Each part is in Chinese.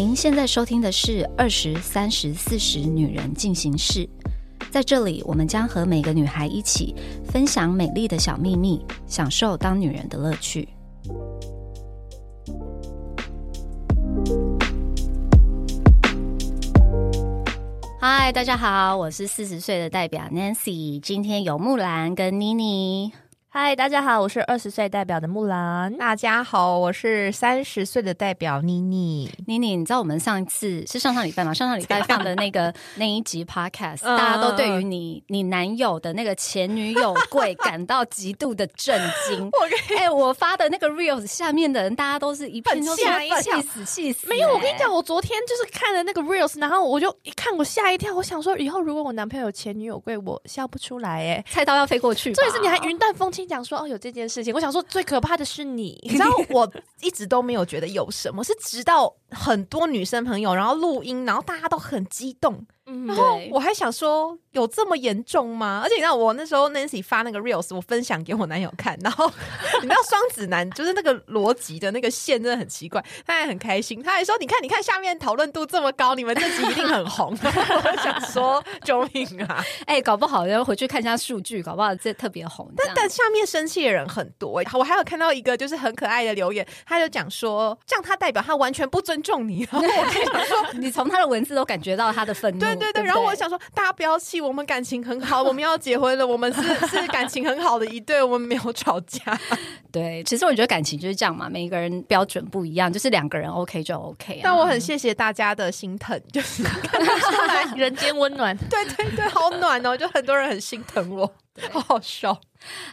您现在收听的是二十三十四十女人进行式，在这里，我们将和每个女孩一起分享美丽的小秘密，享受当女人的乐趣。嗨，大家好，我是四十岁的代表 Nancy，今天有木兰跟妮妮。嗨，大家好，我是二十岁代表的木兰。大家好，我是三十岁的代表妮妮。妮妮，你知道我们上一次是上上礼拜吗？上上礼拜 放的那个 那一集 podcast，大家都对于你你男友的那个前女友贵感到极度的震惊。我哎，我发的那个 reels 下面的人，大家都是一片吓一气死气死。没有，我跟你讲，我昨天就是看了那个 reels，然后我就一看，我吓一跳。我想说，以后如果我男朋友前女友贵，我笑不出来哎，菜刀要飞过去。这也是你还云淡风轻。讲说哦，有这件事情，我想说最可怕的是你，你知道我一直都没有觉得有什么，是直到很多女生朋友然后录音，然后大家都很激动。然后我还想说，有这么严重吗？而且你知道，我那时候 Nancy 发那个 reels，我分享给我男友看，然后 你知道双子男就是那个逻辑的那个线真的很奇怪，他还很开心，他还说：“你看，你看下面讨论度这么高，你们这集一定很红。”我想说，救命啊！哎，搞不好要回去看一下数据，搞不好这特别红。但但下面生气的人很多，我还有看到一个就是很可爱的留言，他就讲说，这样他代表他完全不尊重你。然后我跟他说，你从他的文字都感觉到他的愤怒。对对对，然后我想说，大家不要气，我们感情很好，我们要结婚了，我们是是感情很好的一对，我们没有吵架。对，其实我觉得感情就是这样嘛，每一个人标准不一样，就是两个人 OK 就 OK。但我很谢谢大家的心疼，就是人间温暖。对对对，好暖哦，就很多人很心疼我，好好笑。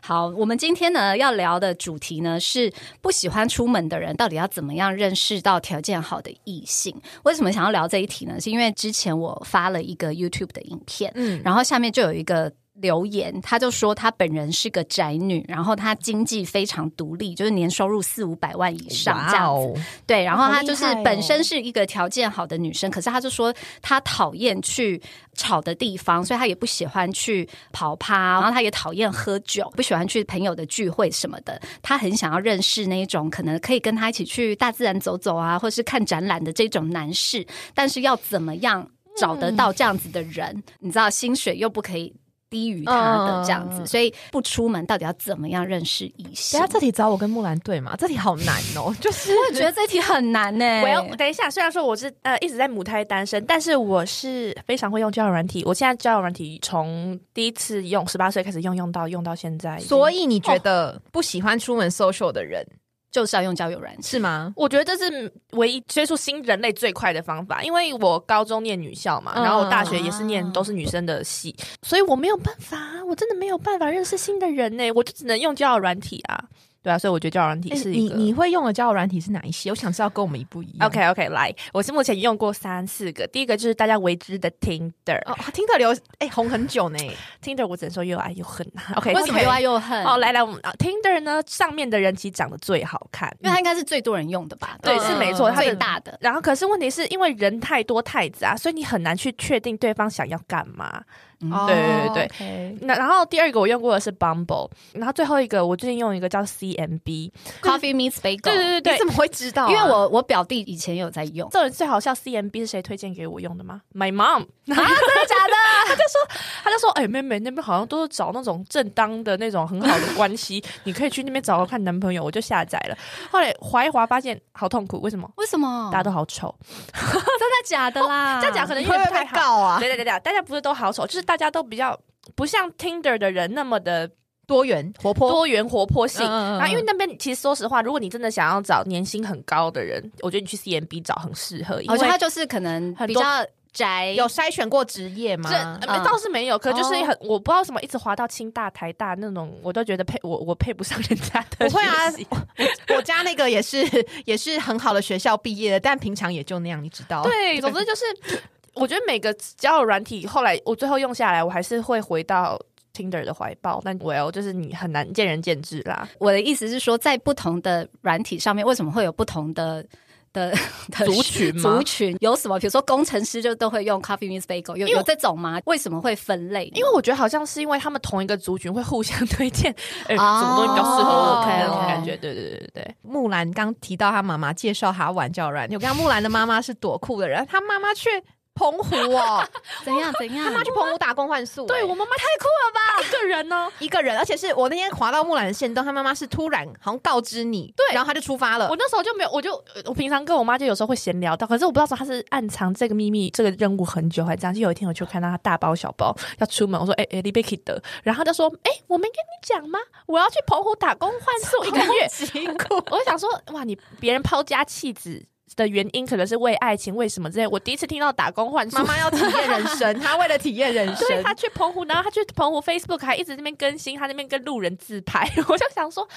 好，我们今天呢要聊的主题呢是不喜欢出门的人到底要怎么样认识到条件好的异性？为什么想要聊这一题呢？是因为之前我发了一个 YouTube 的影片，嗯，然后下面就有一个。留言，他就说他本人是个宅女，然后他经济非常独立，就是年收入四五百万以上这样子。对，然后他就是本身是一个条件好的女生，可是他就说他讨厌去吵的地方，所以他也不喜欢去跑趴，然后他也讨厌喝酒，不喜欢去朋友的聚会什么的。他很想要认识那一种可能可以跟他一起去大自然走走啊，或是看展览的这种男士，但是要怎么样找得到这样子的人？你知道，薪水又不可以。低于他的这样子，所以不出门到底要怎么样认识异性？等下这题找我跟木兰对嘛？这题好难哦，就是我觉得这题很难呢。我要等一下，虽然说我是呃一直在母胎单身，但是我是非常会用交友软体。我现在交友软体从第一次用十八岁开始用，用到用到现在。所以你觉得不喜欢出门 social 的人？就是要用交友软件是吗？我觉得这是唯一接触新人类最快的方法，因为我高中念女校嘛，然后我大学也是念都是女生的系，所以我没有办法，我真的没有办法认识新的人呢，我就只能用交友软体啊。对啊，所以我觉得交友软体是你你会用的交友软体是哪一些？我想知道跟我们一不一样。OK OK，来，我是目前用过三四个。第一个就是大家为之的 Tinder，哦，Tinder 流哎红很久呢。Tinder 我只能说又爱又恨。OK，为什么又爱又恨？哦，来来，我们 Tinder 呢上面的人其实长得最好看，因为它应该是最多人用的吧？对，是没错，最大的。然后可是问题是因为人太多太杂，所以你很难去确定对方想要干嘛。对对对对，那然后第二个我用过的是 Bumble，然后最后一个我最近用一个叫 CMB Coffee Meets Bagel。对对对对，你怎么会知道？因为我我表弟以前有在用。这人最好笑，CMB 是谁推荐给我用的吗？My mom 啊，真的假的？他就说他就说，哎，妹妹那边好像都是找那种正当的那种很好的关系，你可以去那边找看男朋友。我就下载了，后来滑一滑发现好痛苦，为什么？为什么？大家都好丑，真的假的啦？这样讲可能会不太好啊？对对对对，大家不是都好丑，就是。大家都比较不像 Tinder 的人那么的多元活泼，多元活泼性。然后因为那边其实说实话，如果你真的想要找年薪很高的人，我觉得你去 CMB 找很适合，因为他就是可能比较宅，有筛选过职业吗？倒是没有，可就是很我不知道什么，一直滑到清大、台大那种，我都觉得配我我配不上人家的。不会啊，我家那个也是也是很好的学校毕业的，但平常也就那样，你知道？对，总之就是。我觉得每个交友软体，后来我最后用下来，我还是会回到 Tinder 的怀抱。但 Well，就是你很难见仁见智啦。我的意思是说，在不同的软体上面，为什么会有不同的？的 的族群吗族群有什么？比如说工程师就都会用 Coffee Meets Bagel，有有这种吗？为什么会分类？因为我觉得好像是因为他们同一个族群会互相 推荐，哎、哦什么东西比较适合我看那种 OK，OK 感觉。对对对对对，木兰刚提到她妈妈介绍她玩叫软体，我跟木兰的妈妈是多酷的人，她妈妈去澎湖哦，怎样怎样？他妈去澎湖打工换宿、欸对我妈妈太酷了吧，一个人呢。一个人，而且是我那天滑到木兰的线动，她妈妈是突然好像告知你，对然后她就出发了我。那时候就没有，我就呃我平常跟我妈就有时候会闲聊到，可是我不知道说她是暗藏这个秘密、这个任务很久，还是这样。就有一天我就看到她大包小包要出门，我说：“哎、哎，你被 k 的。”然后她就说：“哎、我没跟你讲吗？我要去澎湖打工换宿一个月。” 辛苦，我就想说，哇，你别人抛家弃子的原因可能是为爱情，为什么之类？我第一次听到打工换宿妈，妈要体验人生，她为了体验人生，对她去澎湖，然后她去澎湖 Facebook 还一直在那边更新，她那边跟路人自拍，我就想说，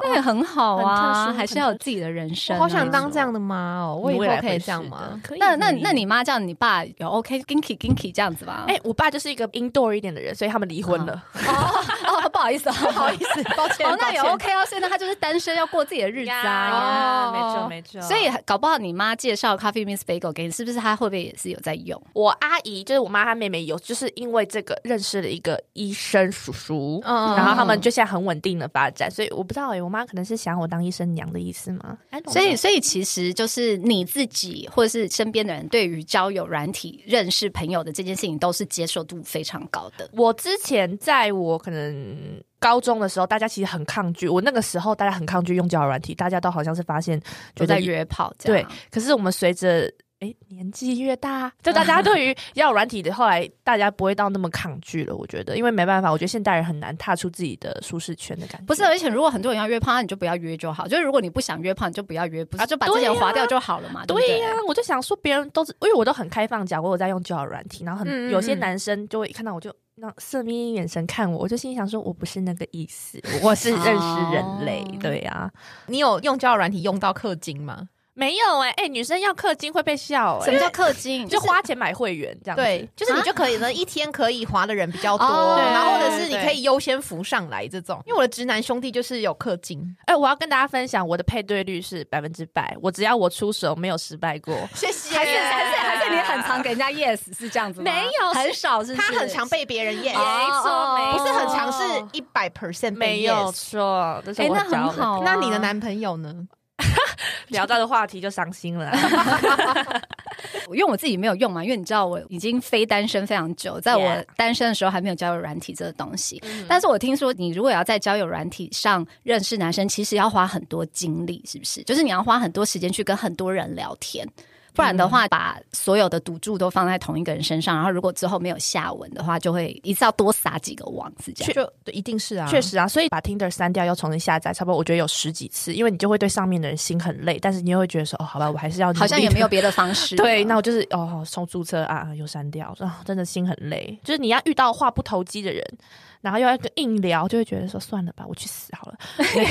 那也很好啊，还是要有自己的人生、啊。我好想当这样的妈哦，我以后可以这样吗？？可以。那那那你妈这样，你爸有 OK ginky ginky 这样子吧？哎、我爸就是一个 indoor 一点的人，所以他们离婚了。哦哦，不好意思，不 不好意思，抱歉，哦，那也 OK 哦。现在他就是单身，要过自己的日子啊。没错没错。所以搞不好你妈介绍 Coffee Miss Bagel 给你，是不是她会不会也是有在用？我阿姨就是我妈，她妹妹有，就是因为这个认识了一个医生叔叔，嗯然后他们就现在很稳定的发展，所以我不知道哎、我妈可能是想我当医生娘的意思吗所以，所以其实就是你自己或者是身边的人，对于交友软体认识朋友的这件事情，都是接受度非常高的。我之前在我可能高中的时候，大家其实很抗拒。我那个时候大家很抗拒用交友软体，大家都好像是发现就在约炮这对样。。可是我们随着诶年纪越大，就大家对于交友软体的后来大家不会到那么抗拒了。我觉得，因为没办法，我觉得现代人很难踏出自己的舒适圈的感觉。不是，而且如果很多人要约炮，那你就不要约就好。就是如果你不想约炮，你就不要约，不是啊就把这些划掉就好了嘛？对呀、我就想说，别人都是因为我都很开放讲过，我有在用交友软体，然后很、嗯嗯有些嗯男生就会一看到我就那色眯眯眼神看我，我就心里想说，我不是那个意思，我是认识人类，哦对啊、你有用交友软体用到氪金吗？没有哎、哎、女生要氪金会被笑哎、什么叫氪金？就花钱买会员这样子。对，就是你就可以呢，一天可以滑的人比较多，哦然后或者是你可以优先浮上来这种。因为我的直男兄弟就是有氪金，哎、我要跟大家分享，我的配对率是百分之百，我只要我出手没有失败过。谢谢还是还是还是你很常给人家 yes 是这样子吗？没有很少，是是？他很常被别人 yes，哦错没不是很常，哦是一百 percent 没有错，这是哎，那很好啊。那你的男朋友呢？聊到的话题就伤心了。因为我自己没有用嘛，因为你知道我已经非单身非常久，在我单身的时候还没有交友软体这个东西。但是我听说，你如果要在交友软体上认识男生，其实要花很多精力，是不是？就是你要花很多时间去跟很多人聊天。不然的话，把所有的赌注都放在同一个人身上，然后如果之后没有下文的话，就会一次要多撒几个网，子这样。就对一定是啊，确实啊，所以把 Tinder 删掉，要重新下载，差不多我觉得有十几次，因为你就会对上面的人心很累，但是你又会觉得说，哦，好吧，我还是要好像也没有别的方式。对，那我就是哦，从注册啊又删掉，啊，真的心很累。就是你要遇到话不投机的人，然后又要硬聊，就会觉得说算了吧，我去死好了。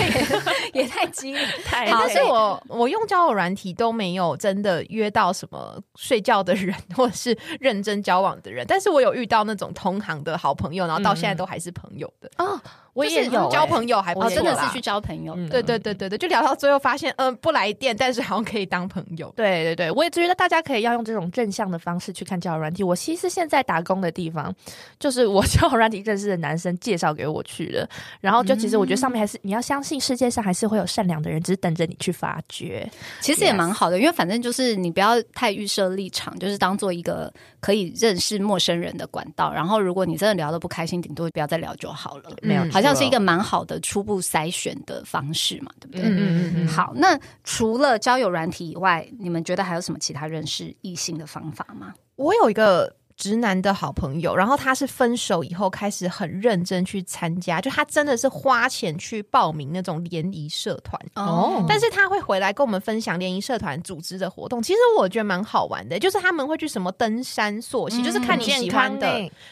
也太激烈。太哎、但是我我用交友软体都没有真的约到什么睡觉的人，或者是认真交往的人，但是我有遇到那种同行的好朋友，然后到现在都还是朋友的。哦，我就是也有、交欸朋友还不哦，错啦真的是去交朋友。嗯对对对对对，就聊到最后发现，嗯、不来电，但是好像可以当朋友。对对对，我也觉得大家可以要用这种正向的方式去看交友软体。我其实现在打工的地方，就是我 交友软体认识的男生介绍给我去的。然后就其实我觉得上面还是、你要相信世界上还是会有善良的人，只是等着你去发掘。其实也蛮好的，因为反正就是你不要太预设立场，就是当做一个可以认识陌生人的管道。然后如果你真的聊得不开心，顶多不要再聊就好了。没有嗯好像是一个蛮好的初步筛选的方式嘛，对不对？嗯嗯嗯好，那除了交友软体以外，你们觉得还有什么其他认识异性的方法吗？我有一个直男的好朋友，然后他是分手以后开始很认真去参加，就他真的是花钱去报名那种联谊社团。哦。但是他会回来跟我们分享联谊社团组织的活动，其实我觉得蛮好玩的，就是他们会去什么登山溯溪，就是看你喜欢的，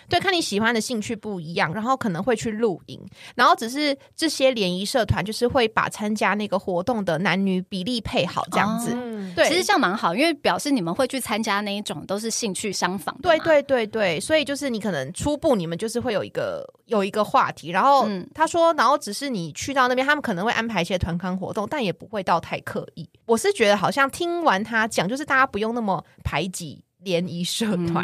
对，看你喜欢的兴趣不一样，然后可能会去露营，然后只是这些联谊社团就是会把参加那个活动的男女比例配好这样子，嗯嗯，对，其实这样蛮好，因为表示你们会去参加那一种都是兴趣相仿的。对对对对对，所以就是你可能初步你们就是会有一个有一个话题，然后他说，然后只是你去到那边，他们可能会安排一些团康活动，但也不会到太刻意。我是觉得好像听完他讲，就是大家不用那么排挤。联谊社团，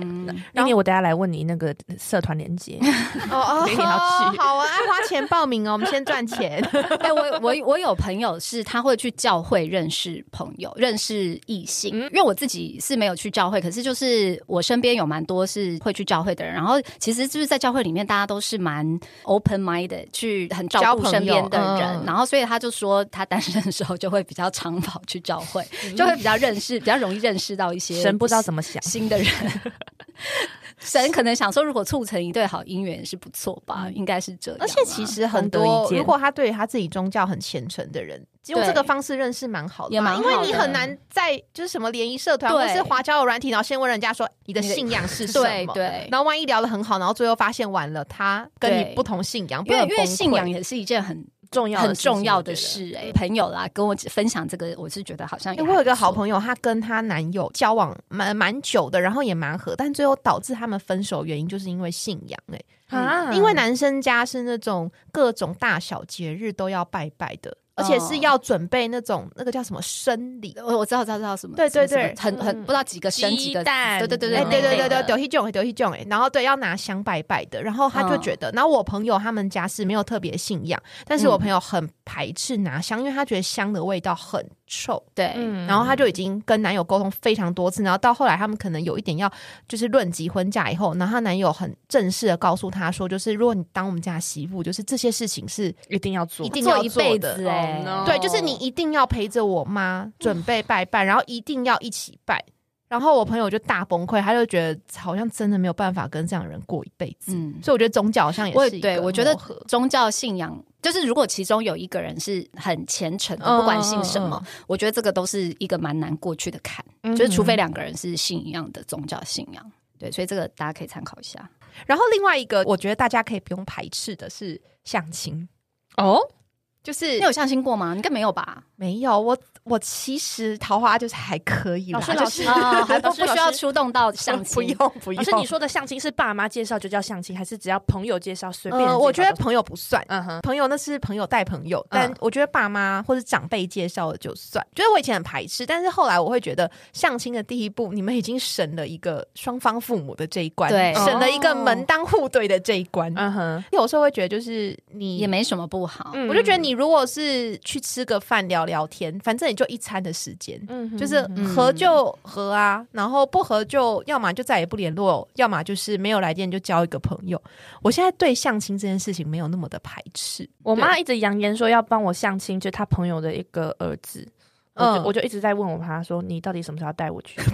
明年我等下来问你那个 社团连接 哦，你要去 好啊，爱花钱报名哦，我们先赚钱。哎，我我我有朋友是他会去教会认识朋友，认识异性。因为我自己是没有去教会，可是就是我身边有蛮多是会去教会的人。然后其实就是在教会里面，大家都是蛮 open mind，去很照顾身边的人。然后所以他就说，他单身的时候就会比较常跑去教会，就会比较认识，比较容易认识到一些神不知道怎么想。新的人，神可能想说，如果促成一对好姻缘是不错吧，应该是这样。而且其实很多，如果他对他自己宗教很虔诚的人，用这个方式认识蛮好的，也蛮因为你很难在就是什么联谊社团或是华交友软体，然后先问人家说你的信仰是什么，对，然后万一聊得很好，然后最后发现完了他跟你不同信仰，因为因为信仰也是一件很。重要很重要的事哎，朋友啦，跟我分享这个，我是觉得好像。我有一个好朋友，她跟她男友交往蛮蛮久的，然后也蛮合，但最后导致他们分手原因就是因为信仰哎啊，因为男生家是那种各种大小节日都要拜拜的。而且是要准备那种那个叫什么生理，我我知道知道知道什么，对对对，很很不知道几个生几个蛋，对对对对对对对对，丢一种丢一种哎，然后对要拿香拜拜的，然后他就觉得，然后我朋友他们家是没有特别信仰，但是我朋友很排斥拿香，因为他觉得香的味道很。臭。对，然后他就已经跟男友沟通非常多次，然后到后来他们可能有一点要就是论及婚嫁以后，然后她男友很正式的告诉她说，就是如果你当我们家媳妇，就是这些事情是一定要做，一定要做的，对，就是你一定要陪着我妈准备拜拜，然后一定要一起拜。然后我朋友就大崩溃，他就觉得好像真的没有办法跟这样的人过一辈子。嗯，所以我觉得宗教好像也是对我觉得宗教信仰就是如果其中有一个人是很虔诚的，不管信什么，我觉得这个都是一个蛮难过去的坎。就是除非两个人是信一样的宗教信仰，对，所以这个大家可以参考一下。然后另外一个，我觉得大家可以不用排斥的是相亲哦。就是你有相亲过吗？应该没有吧？没有，我我其实桃花就是还可以啦，就是还不 不需要出动到相亲，不 用不用。可是你说的相亲是爸妈介绍就叫相亲，还是只要朋友介绍随便？我觉得朋友不算，嗯哼，朋友那是朋友带朋友，但我觉得爸妈或者长辈介绍的就算。觉得我以前很排斥，但是后来我会觉得相亲的第一步，你们已经省了一个双方父母的这一关，对，省了一个门当户对的这一关，嗯哼。有时候会觉得就是你也没什么不好，我就觉得你。你如果是去吃个饭聊聊天，反正也就一餐的时间，嗯，就是合就合啊，然后不合就要么就再也不联络，要么就是没有来电就交一个朋友。我现在对相亲这件事情没有那么的排斥。我妈一直扬言说要帮我相亲，就她朋友的一个儿子。嗯，我就一直在问我妈说：“你到底什么时候要带我去？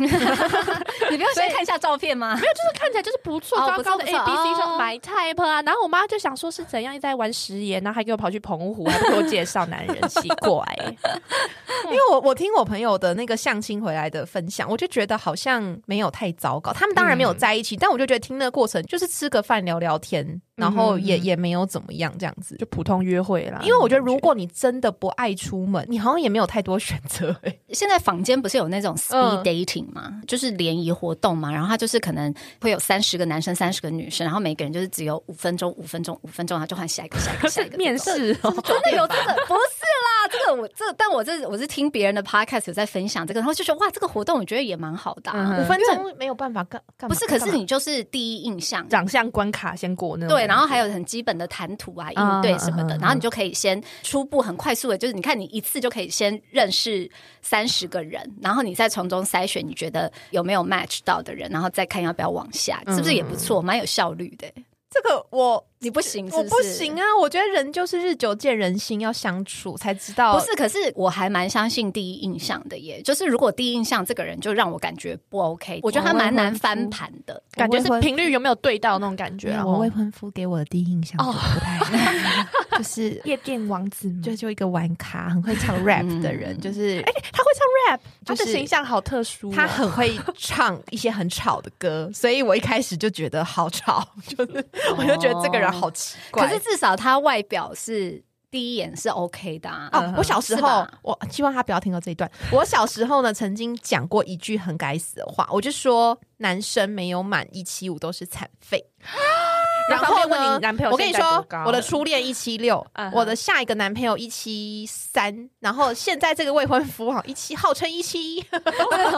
你不要先看一下照片吗？没有，就是看起来就是不错，高高的 A B C 说 My Type 啊。然后我妈就想说是怎样一直在玩食言，然后还给我跑去澎湖，还给我介绍男人，奇怪。因为我我听我朋友的那个相亲回来的分享，我就觉得好像没有太糟糕。他们当然没有在一起，但我就觉得听那个过程就是吃个饭聊聊天。”然后也也没有怎么样，这样子就普通约会啦。因为我觉得，如果你真的不爱出门，你好像也没有太多选择。现在坊间不是有那种 speed dating 吗？就是联谊活动嘛。然后他就是可能会有三十个男生、三十个女生，然后每个人就是只有五分钟、五分钟、五分钟，然后就换下一个、下一个、下一个 面试。真的有这个？不是啦，这个我这，但我这我是听别人的 podcast 有在分享这个，然后就说哇，这个活动我觉得也蛮好的。五分钟没有办法干干不是？可是你就是第一印象，长相关卡先过那对，然后还有很基。本的谈吐啊，应对什么的，然后你就可以先初步很快速的，就是你看你一次就可以先认识三十个人，然后你再从中筛选你觉得有没有 match 到的人，然后再看要不要往下，是不是也不错，蛮有效率的。这个我。你不行，我不行啊！我觉得人就是日久见人心，要相处才知道。不是，可是我还蛮相信第一印象的耶。就是如果第一印象这个人就让我感觉不 OK，我觉得他蛮难翻盘的，感觉是频率有没有对到那种感觉。啊我未婚夫给我的第一印象不太，就是夜店王子，就就一个玩咖，很会唱 rap 的人，就是哎，他会唱 rap，他的形象好特殊，他很会唱一些很吵的歌，所以我一开始就觉得好吵，就是我就觉得这个人。好奇怪，可是至少他外表是。第一眼是 OK 的啊。哦，我小时候，我希望他不要听到这一段。我小时候呢，曾经讲过一句很该死的话，我就说男生没有满一七五都是残废。然后呢你男朋友我跟你说我的初恋一七六嗯，我的下一个男朋友一七三，然后现在这个未婚夫哈一七，号称一七一。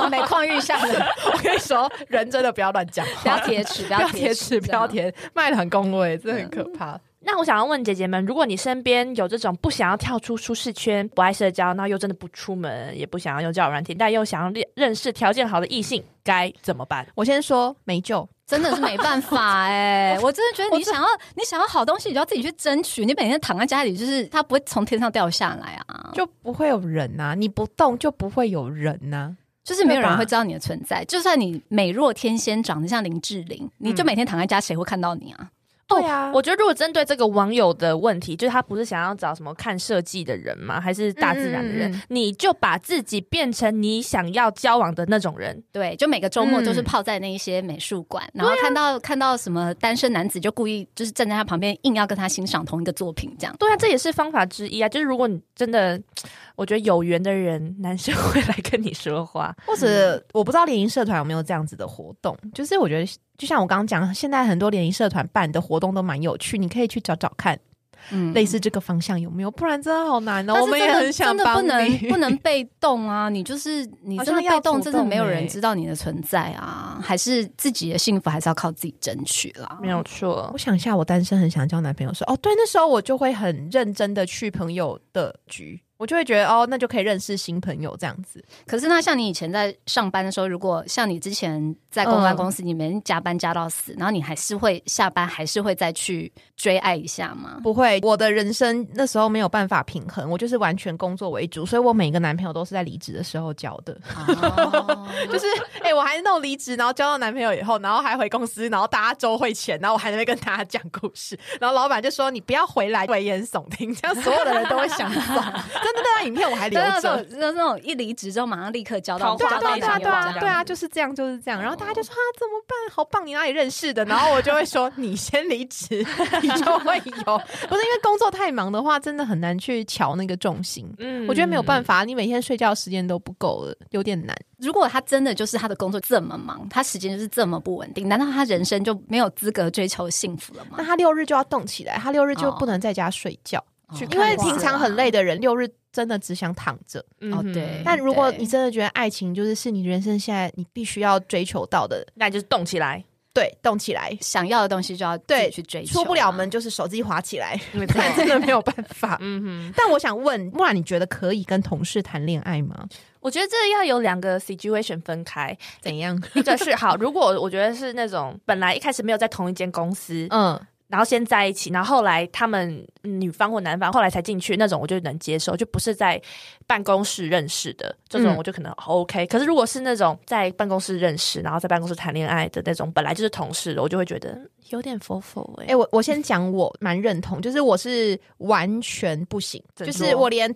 每况愈下的，我跟你说，人真的不要乱讲不要话，贴齿，不不要贴贴齿，不要。贴，卖的很恭维，真的很可怕。那我想要问姐姐们，如果你身边有这种不想要跳出舒适圈、不爱社交，那又真的不出门，也不想要用交友软体，但又想要认认识条件好的异性，该怎么办？我先说没救，真的是没办法哎、我真的觉得你想要你想要好东西，你就要自己去争取。你每天躺在家里，就是它不会从天上掉下来啊，就不会有人呐、你不动就不会有人呐、就是没有人会知道你的存在。就算你美若天仙，长得像林志玲，你就每天躺在家，谁会看到你啊？对啊，我觉得如果针对这个网友的问题，就是他不是想要找什么看设计的人吗？还是大自然的人？你就把自己变成你想要交往的那种人。对，就每个周末嗯都是泡在那一些美术馆，然后看到看到什么单身男子，就故意就是站在他旁边，硬要跟他欣赏同一个作品，这样。对啊，这也是方法之一啊。就是如果你真的，我觉得有缘的人，男生会来跟你说话。或者我不知道联谊社团有没有这样子的活动，就是我觉得就像我刚刚讲，现在很多联谊社团办的活动都蛮有趣，你可以去找找看，嗯类似这个方向有没有？不然真的好难哦。但我们也是真的很想的不能你，不能被动啊！你就是你真的要被动，真的没有人知道你的存在啊！还是自己的幸福还是要靠自己争取啦。没有错我，想一下，我单身很想交男朋友的时候，哦，对，那时候我就会很认真的去朋友的局，我就会觉得哦，那就可以认识新朋友这样子。可是那像你以前在上班的时候，如果像你之前在公关公司，你每天加班加到死，然后你还是会下班还是会再去追爱一下吗？不会，我的人生那时候没有办法平衡，我就是完全工作为主，所以我每个男朋友都是在离职的时候交的。哦 就是，哎、我还弄离职，然后交到男朋友以后，然后还回公司，然后大家周会前，然后我还在那跟大家讲故事，然后老板就说你不要回来危言耸听，这样所有的人都会想走。真的，那张影片我还留着那。那种一离职之后马上立刻交到对对啊，对啊，对啊，对啊，就是这样，就是这样。然后大家就说啊，怎么办？好棒，你哪里认识的？然后我就会说，你先离职，你就会有。不是因为工作太忙的话，真的很难去瞧那个重心。嗯我觉得没有办法，你每天睡觉时间都不够了，有点难。如果他真的就是他的工作这么忙，他时间就是这么不稳定，难道他人生就没有资格追求幸福了吗那？他六日就要动起来，他六日就不能在家睡觉，去因为平常很累的人，六日真的只想躺着。哦对但如果你真的觉得爱情就是是你人生现在你必须要追求到的，那就是动起来。对，动起来，想要的东西就要对去追求啊，出不了门就是手机滑起来，真的没有办法。嗯哼，但我想问，木兰，你觉得可以跟同事谈恋爱吗？我觉得这要有两个 situation 分开，怎样？一个是好，如果我觉得是那种本来一开始没有在同一间公司，嗯，然后先在一起，然后后来他们女方或男方后来才进去，那种我就能接受，就不是在办公室认识的这种，嗯。我就可能 OK。可是如果是那种在办公室认识，然后在办公室谈恋爱的那种，本来就是同事的，我就会觉得嗯有点佛佛哎、哎、我我先讲，我蛮认同，就是我是完全不行，就是我连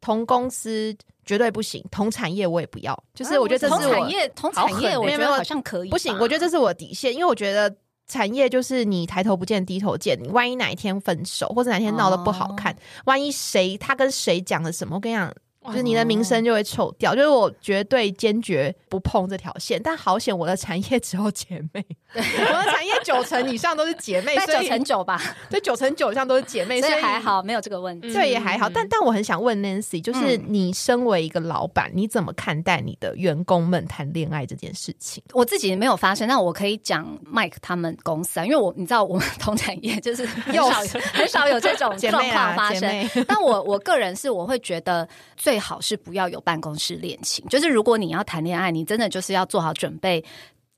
同公司绝对不行，同产业我也不要，就是我觉得这同是我产业，同产业，我觉得好像可以，不行，我觉得这是我的底线，因为我觉得产业就是你抬头不见低头见，你万一哪一天分手，或者哪天闹得不好看，哦万一谁他跟谁讲了什么，我跟你讲。哇就是你的名声就会臭掉，就是我绝对坚决不碰这条线。但好险，我的产业只有姐妹，我的产业九成以上都是姐妹，在九所以成九吧，对九成九以上都是姐妹，所所以以还好，没有这个问题。对，也还好。但但我很想问 Nancy，就是嗯你身为一个老板，你怎么看待你的员工们谈恋爱这件事情？我自己没有发生，但我可以讲 Mike 他们公司啊，因为我你知道我们同产业就是 很又少很少有这种状况发生。但我我个人是我会觉得最好是不要有办公室恋情，就是如果你要谈恋爱，你真的就是要做好准备，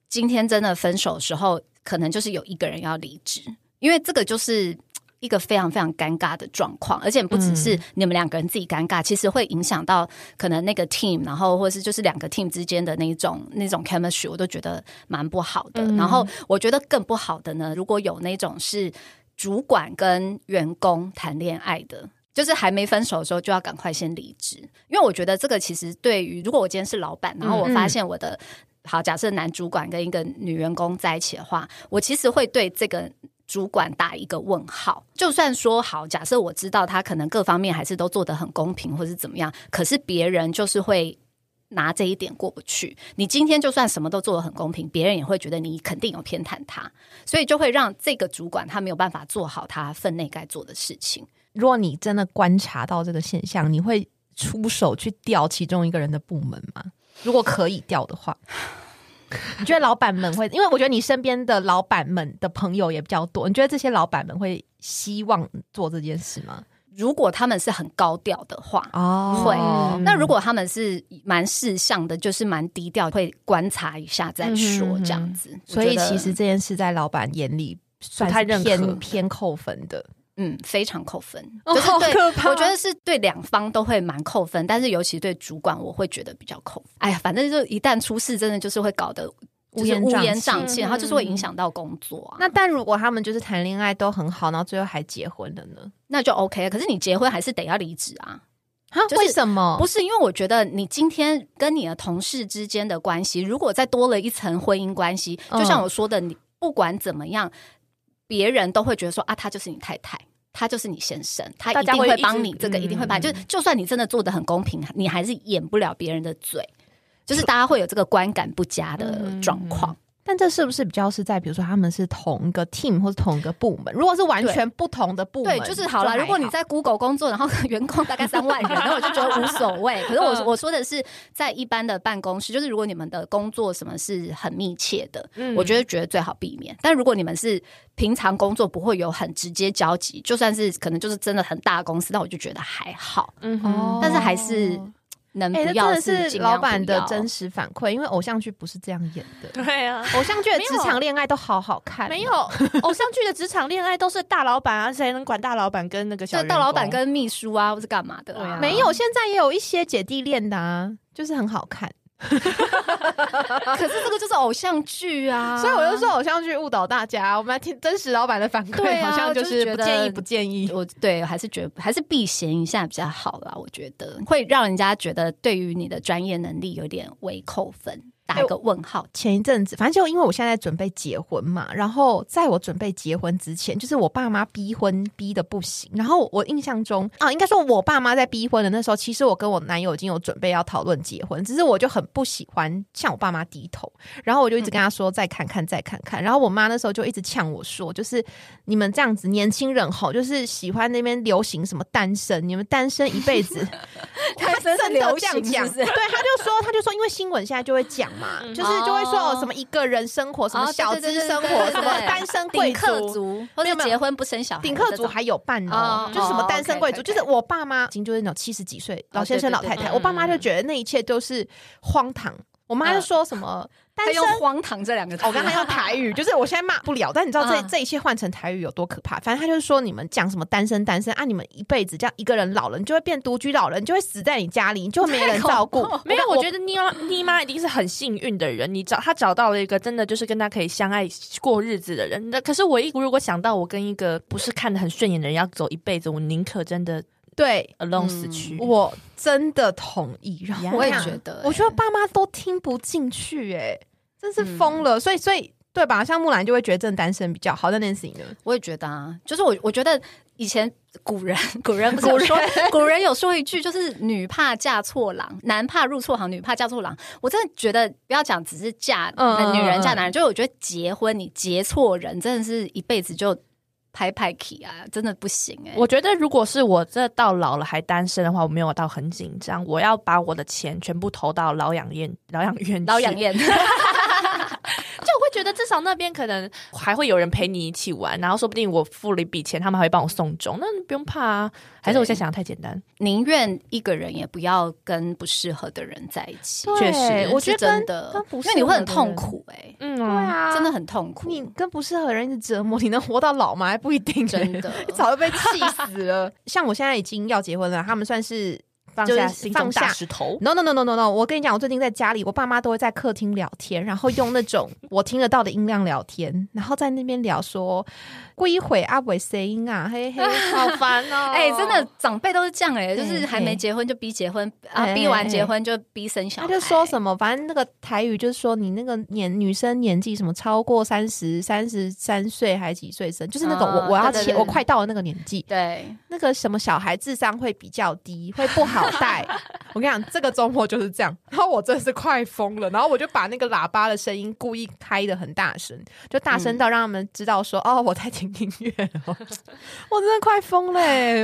今天真的分手的时候，可能就是有一个人要离职，因为这个就是。一个非常非常尴尬的状况，而且不只是你们两个人自己尴尬，其实会影响到可能那个 team，然后或是就是两个 team 之间的那种那种 chemistry，我都觉得蛮不好的。嗯然后我觉得更不好的呢，如果有那种是主管跟员工谈恋爱的。就是还没分手的时候就要赶快先离职，因为我觉得这个其实对于如果我今天是老板，然后我发现我的、好假设男主管跟一个女员工在一起的话，我其实会对这个主管打一个问号。就算说好，假设我知道他可能各方面还是都做得很公平，或是怎么样，可是别人就是会拿这一点过不去。你今天就算什么都做得很公平，别人也会觉得你肯定有偏袒他，所以就会让这个主管他没有办法做好他分内该做的事情。如果你真的观察到这个现象，你会出手去调其中一个人的部门吗？如果可以调的话，你觉得老板们会？因为我觉得你身边的老板们的朋友也比较多，你觉得这些老板们会希望做这件事吗？如果他们是很高调的话，哦会。那如果他们是蛮事项的，就是蛮低调，会观察一下再说这样子。所以其实这件事在老板眼里算偏偏扣分的。嗯非常扣分，哦就是对我觉得是对两方都会蛮扣分，但是尤其对主管，我会觉得比较扣分。哎呀，反正就一旦出事，真的就是会搞得就是乌烟瘴气，嗯然后就是会影响到工作啊。那但如果他们就是谈恋爱都很好，然后最后还结婚了呢？那就 OK，可是你结婚还是得要离职啊。啊就是为什么？不是因为我觉得你今天跟你的同事之间的关系，如果再多了一层婚姻关系，嗯就像我说的，你不管怎么样，别人都会觉得说啊，他就是你太太。他就是你先生，他一定会帮你这个，一定会帮你。嗯就是就算你真的做的很公平，你还是掩不了别人的嘴，就是大家会有这个观感不佳的状况。但这是不是比较是在比如说他们是同一个 team 或是同一个部门？如果是完全不同的部门，对，就是好了。如果你在 Google 工作，然后 员工大概三万人，那我就觉得无所谓。可是我我说的是在一般的办公室，就是如果你们的工作什么是很密切的，嗯我觉得觉得最好避免。但如果你们是平常工作不会有很直接交集，就算是可能就是真的很大公司，那我就觉得还好。嗯哼哦但是还是能哎、不要那真的是老板的真实反馈，因为偶像剧不是这样演的。对啊。偶像剧的职场恋爱都好好看，没有偶像剧的职场恋爱都是大老板啊，谁能管大老板跟那个小就大老板跟秘书啊，或是干嘛的、对啊没有，现在也有一些姐弟恋的啊，就是很好看。可是这个就是偶像剧啊，所以我就说偶像剧误导大家，我们来听真实老板的反馈，好像就就是不建议，不建议。我对还是觉得还是避嫌一下比较好啦。我觉得会让人家觉得对于你的专业能力有点微扣分，打一个问号。前一阵子，反正就因为我现在准备结婚嘛，然后在我准备结婚之前，就是我爸妈逼婚逼的不行。然后我印象中啊，应该说我爸妈在逼婚的那时候，其实我跟我男友已经有准备要讨论结婚，只是我就很不喜欢向我爸妈低头，然后我就一直跟他说再看看再看看。然后我妈那时候就一直呛我说，就是你们这样子年轻人吼，就是喜欢那边流行什么单身，你们单身一辈子。真的这样讲，对，他就说，他就说，因为新闻现在就会讲嘛，嗯。就是就会说什么一个人生活，什么哦小资生活，什么单身贵客族。或没有结婚不生小孩，顶客族还有伴哦哦，就是什么哦单身贵族，就是我爸妈已经就是那种七十几岁老先生老太太，我爸妈就觉得那一切都是荒唐。我妈就说什么 单身用“荒唐”这两个字，我刚才用 台语，就是我现在骂不了，但你知道这嗯这一切换成台语有多可怕？反正他就是说，你们讲什么单身单身啊，你们一辈子这样一个人老了，你就会变独居老人，你就会死在你家里，你就没人照顾。没有，我觉得妮妈妮妈一定是很幸运的人，你找她找到了一个真的就是跟她可以相爱过日子的人。那可是我一如果想到我跟一个不是看得很顺眼的人要走一辈子，我宁可真的对 alone 嗯死去。我真的同意。然后我也想觉得我觉得爸妈都听不进去、哎，真是疯了。所以，所以对吧？像木兰就会觉得真的单身比较好，但 Nancy 呢？我也觉得啊，就是我我觉得以前古人 古人不是有说古人有说一句，就是女怕嫁错郎，男怕入错行，女怕嫁错郎。我真的觉得不要讲只是嫁、嗯女人嫁男人，就我觉得结婚你结错人，真的是一辈子就拍拍 k 啊，真的不行哎、我觉得，如果是我这到老了还单身的话，我没有到很紧张。我要把我的钱全部投到老养院、老养院、老养，燕，就我会觉得至少那边可能还会有人陪你一起玩，然后说不定我付了一笔钱，他们还会帮我送终，那你不用怕啊。还是我现在想的太简单？宁愿一个人也不要跟不适合的人在一起。确实我觉得真跟的因为你会很痛苦哎、嗯，对啊，真的很痛苦，你跟不适合的人一直折磨，你能活到老吗？还不一定、真的你 早就被气死了。像我现在已经要结婚了，他们算是放下心中大石头。No No No No No No！我跟你讲，我最近在家里，我爸妈都会在客厅聊天，然后用那种 我听得到的音量聊天，然后在那边聊说。过一会阿伟声音啊，嘿嘿，好烦哦！哎，真的长辈都是这样哎，就是还没结婚就逼结婚啊，逼完结婚就逼生小孩。他就说什么，反正那个台语就是说你那个年女生年纪什么超过三十三十三岁还几岁生，就是那种我我要我快到了那个年纪，对那个什么小孩智商会比较低，会不好带。我跟你讲，这个周末就是这样，然后我真的是快疯了，然后我就把那个喇叭的声音故意开的很大声，就大声到让他们知道说哦我在听。音乐，我真的快疯了！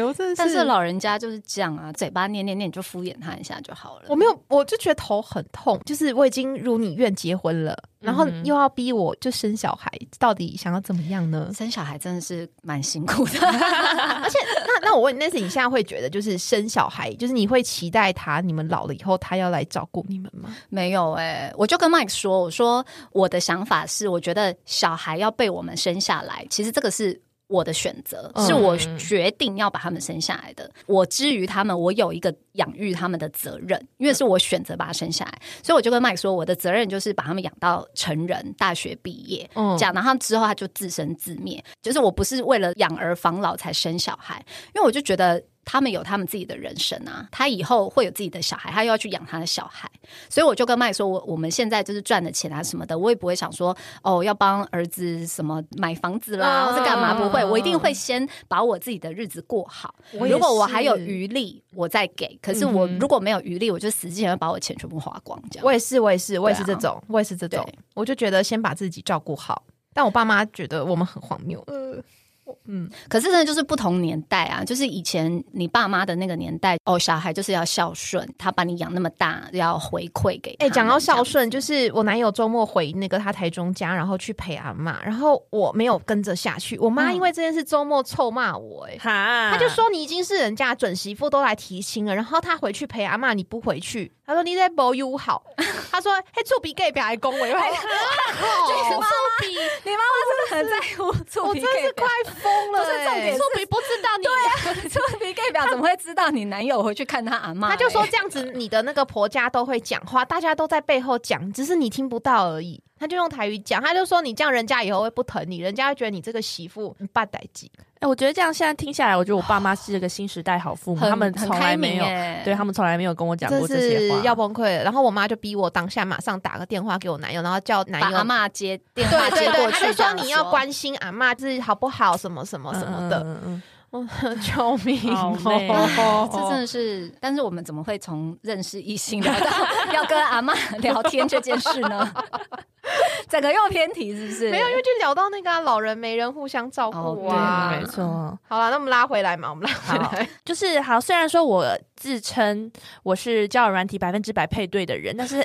我真的是，但是老人家就是这样啊，嘴巴念念念就敷衍他一下就好了。我没有，我就觉得头很痛，就是我已经如你愿结婚了，然后又要逼我就生小孩，到底想要怎么样呢？生小孩真的是蛮辛苦的，而且那那我问你，那是你现在会觉得就是生小孩，就是你会期待他，你们老了以后他要来照顾你们吗？没有哎，我就跟 Mike 说，我说我的想法是，我觉得小孩要被我们生下来，其实这个是。我的选择是我决定要把他们生下来的。我之于他们，我有一个养育他们的责任，因为是我选择把他生下来，所以我就跟麦说，我的责任就是把他们养到成人、大学毕业，嗯这样，然后之后他就自生自灭。就是我不是为了养儿防老才生小孩，因为我就觉得。他们有他们自己的人生啊，他以后会有自己的小孩，他又要去养他的小孩，所以我就跟麦说，我我们现在就是赚的钱啊什么的，我也不会想说哦要帮儿子什么买房子啦，或者干嘛，不会，我一定会先把我自己的日子过好。如果我还有余力，我再给。可是我如果没有余力，我就死之前要把我钱全部花光。这样，我也是，我也是，我也是这种，我也是这种，我就觉得先把自己照顾好。但我爸妈觉得我们很荒谬。嗯，可是呢，就是不同年代啊，就是以前你爸妈的那个年代，哦，小孩就是要孝顺，他把你养那么大，要回馈给。哎，讲到孝顺，就是我男友周末回那个他台中家，然后去陪阿妈，然后我没有跟着下去，我妈因为这件事周末臭骂我，哎，他就说你已经是人家准媳妇，都来提亲了，然后他回去陪阿妈，你不回去。他说你在保佑好，他说嘿，触鼻 gay 表还恭维，触 鼻，你妈妈真的很在乎触鼻 gay 我真是快疯了，不是重点，臭皮不知道你，对啊，臭皮 gay 表怎么会知道你男友回去看他阿妈？他就说这样子，你的那个婆家都会讲话，大家都在背后讲，只是你听不到而已。他就用台语讲，他就说你这样，人家以后会不疼你，人家会觉得你这个媳妇霸歹鸡。哎，我觉得这样现在听下来，我觉得我爸妈是一个新时代好父母，他们从来没有，对他们从来没有跟我讲过这些话，要崩溃了。然后我妈就逼我当下马上打个电话给我男友，然后叫男友阿妈接电话接过去，他就说你要关心阿妈，就是好不好，什么什么什么的。救命！这真的是，但是我们怎么会从认识异性聊到要跟阿妈聊天这件事呢？整个又偏题是不是？没有，因为就聊到那个老人没人互相照顾啊，没错。好了，那我们拉回来嘛，我们拉回来，就是好。虽然说我自称我是交友软体百分之百配对的人，但是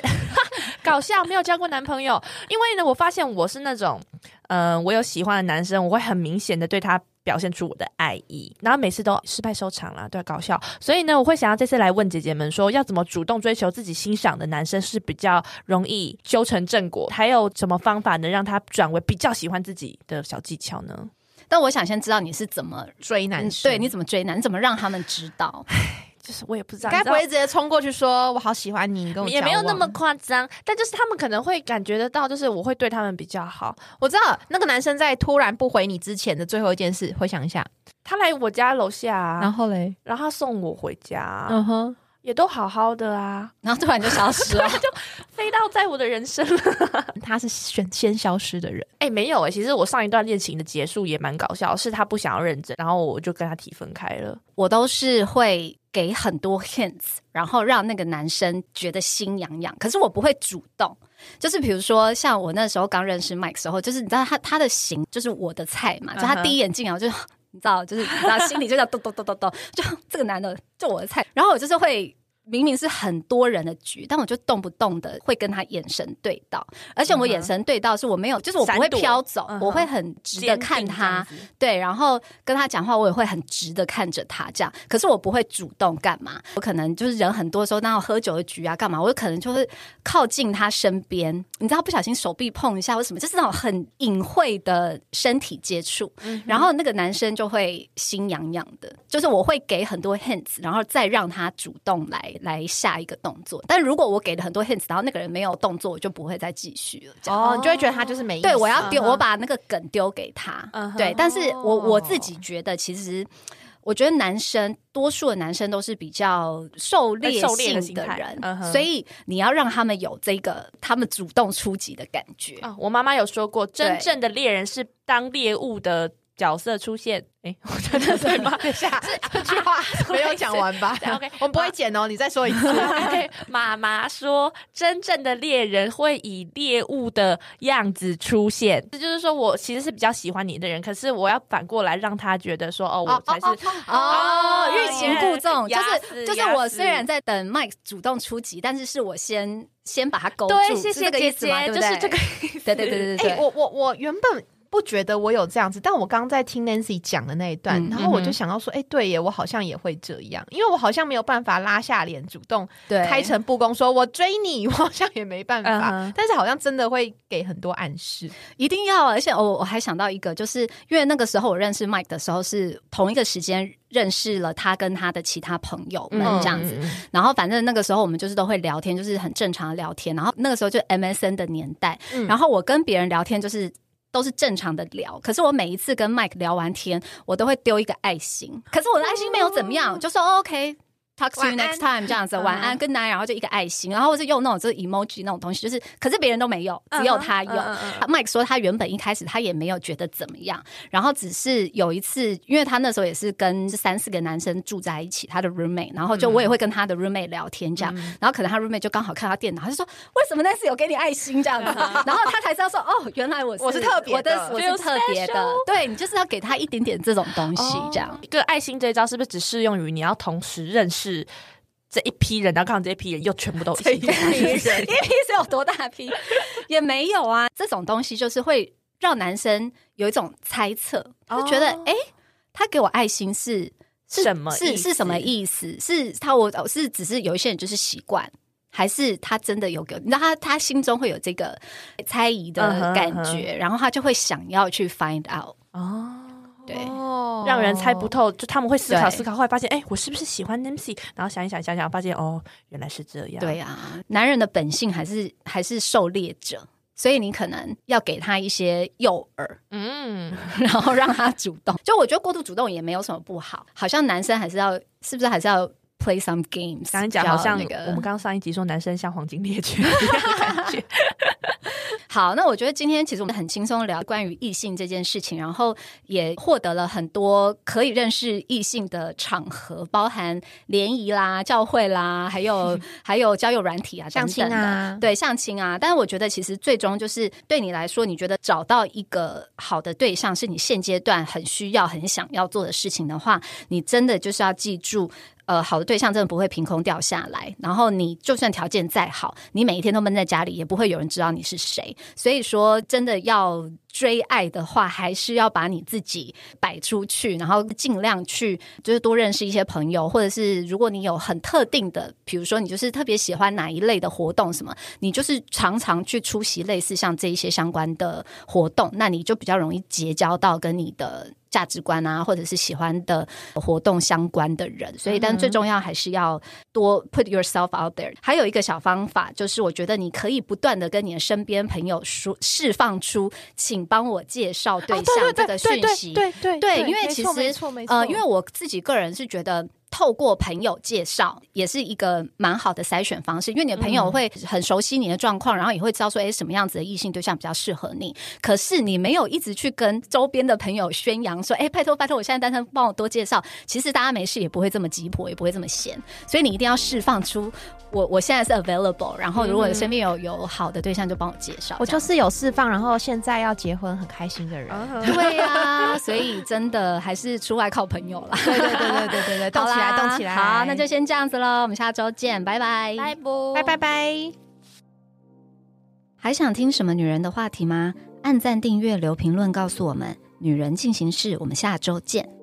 搞笑没有交过男朋友，因为呢，我发现我是那种，嗯，我有喜欢的男生，我会很明显的对他。表现出我的爱意，然后每次都失败收场了，对，搞笑。所以呢，我会想要这次来问姐姐们说，要怎么主动追求自己欣赏的男生是比较容易修成正果？还有什么方法能让他转为比较喜欢自己的小技巧呢？但我想先知道你是怎么追男生，对，你怎么追男？你怎么让他们知道？就是我也不知道，该不会直接冲过去说“我好喜欢你”，跟我也没有那么夸张，但就是他们可能会感觉得到，就是我会对他们比较好。我知道那个男生在突然不回你之前的最后一件事，回想一下，他来我家楼下，然后嘞，然后送我回家，嗯哼，也都好好的啊，然后突然就消失了，就飞到在我的人生了。他是选先消失的人，哎，没有哎，其实我上一段恋情的结束也蛮搞笑，是他不想要认真，然后我就跟他提分开了。我都是会。给很多 hints，然后让那个男生觉得心痒痒。可是我不会主动，就是比如说像我那时候刚认识 Mike 时候，就是你知道他他的型就是我的菜嘛，就他第一眼进来我就你知道，就是你知道心里就叫 咚咚咚咚咚，就这个男的就我的菜。然后我就是会明明是很多人的局，但我就动不动的会跟他眼神对到，而且我眼神对到是我没有，就是我不会飘走，我会很直的看他，对，然后跟他讲话，我也会很直的看着他，这样。可是我不会主动干嘛，我可能就是人很多时候，那喝酒的局啊，干嘛，我可能就会靠近他身边，你知道，不小心手臂碰一下或什么，就是那种很隐晦的身体接触，然后那个男生就会心痒痒的，就是我会给很多 hints，然后再让他主动来。来下一个动作，但如果我给了很多 hints，然后那个人没有动作，我就不会再继续了。哦，你就会觉得他就是没对我要丢，我把那个梗丢给他。对，但是我我自己觉得，其实我觉得男生多数的男生都是比较狩猎性的人，所以你要让他们有这个他们主动出击的感觉。我妈妈有说过，真正的猎人是当猎物的。角色出现，哎，我真的对吗？下这句话没有讲完吧？OK，我们不会剪哦，你再说一次。妈妈说，真正的猎人会以猎物的样子出现，这就是说我其实是比较喜欢你的人，可是我要反过来让他觉得说，哦，我才是哦，欲擒故纵，就是就是我虽然在等 Mike 主动出击，但是是我先先把他勾住，谢谢姐姐，就是这个意思。对对对对对，我我我原本。不觉得我有这样子，但我刚刚在听 Nancy 讲的那一段，然后我就想到说，哎，对耶，我好像也会这样，因为我好像没有办法拉下脸主动开诚布公说我追你，我好像也没办法，但是好像真的会给很多暗示，一定要。而且我我还想到一个，就是因为那个时候我认识 Mike 的时候是同一个时间认识了他跟他的其他朋友们这样子，然后反正那个时候我们就是都会聊天，就是很正常的聊天，然后那个时候就 MSN 的年代，然后我跟别人聊天就是。都是正常的聊，可是我每一次跟 Mike 聊完天，我都会丢一个爱心，可是我的爱心没有怎么样，就说 OK。Talk to you next time，这样子，晚安，Good night，然后就一个爱心，然后是用那种就是 emoji 那种东西，就是，可是别人都没有，只有他有。Mike 说他原本一开始他也没有觉得怎么样，然后只是有一次，因为他那时候也是跟三四个男生住在一起，他的 roommate，然后就我也会跟他的 roommate 聊天这样，然后可能他 roommate 就刚好看到电脑，他就说为什么那次有给你爱心？这样。子，然后他才知道说哦，原来 我是我是特别的，我是特别的，对你就是要给他一点点这种东西这样。对爱心这一招是不是只适用于你要同时认识？是这一批人，然后看到这一批人又全部都一批人，一批是有多大批？也没有啊。这种东西就是会让男生有一种猜测，就觉得哎，他给我爱心是什么？是是什么意思？是他我是只是有一些人就是习惯，还是他真的有给？你知道他他心中会有这个猜疑的感觉，然后他就会想要去 find out 哦。对，让人猜不透，就他们会思考思考，后来发现，哎，我是不是喜欢 Nancy？然后想一想，想想，发现，哦，原来是这样。对呀，男人的本性还是还是狩猎者，所以你可能要给他一些诱饵，嗯，然后让他主动。就我觉得过度主动也没有什么不好，好像男生还是要，是不是还是要 play some games？刚刚讲好像那个，我们刚刚上一集说男生像黄金猎犬。好，那我觉得今天其实我们很轻松聊关于异性这件事情，然后也获得了很多可以认识异性的场合，包含联谊啦、教会啦，还有 还有交友软体啊、相亲啊，对相亲啊。但是我觉得其实最终就是对你来说，你觉得找到一个好的对象是你现阶段很需要、很想要做的事情的话，你真的就是要记住。呃，好的对象真的不会凭空掉下来。然后你就算条件再好，你每一天都闷在家里，也不会有人知道你是谁。所以说，真的要。追爱的话，还是要把你自己摆出去，然后尽量去，就是多认识一些朋友，或者是如果你有很特定的，比如说你就是特别喜欢哪一类的活动，什么，你就是常常去出席类似像这一些相关的活动，那你就比较容易结交到跟你的价值观啊，或者是喜欢的活动相关的人。所以，但最重要还是要多 put yourself out there。还有一个小方法，就是我觉得你可以不断的跟你的身边朋友说，释放出请。帮我介绍对象这个讯息，对对对，因为其实呃，因为我自己个人是觉得。透过朋友介绍也是一个蛮好的筛选方式，因为你的朋友会很熟悉你的状况，然后也会知道说，哎，什么样子的异性对象比较适合你。可是你没有一直去跟周边的朋友宣扬说，哎，拜托拜托，我现在单身，帮我多介绍。其实大家没事也不会这么急迫，也不会这么闲。所以你一定要释放出我我现在是 available，然后如果身边有有好的对象，就帮我介绍。我就是有释放，然后现在要结婚，很开心的人。对呀，所以真的还是出外靠朋友啦。对对对对对对对，好啦。来，动起来。好，那就先这样子喽，我们下周见，拜拜，拜拜，拜拜拜。还想听什么女人的话题吗？按赞、订阅、留评论，告诉我们。女人进行式，我们下周见。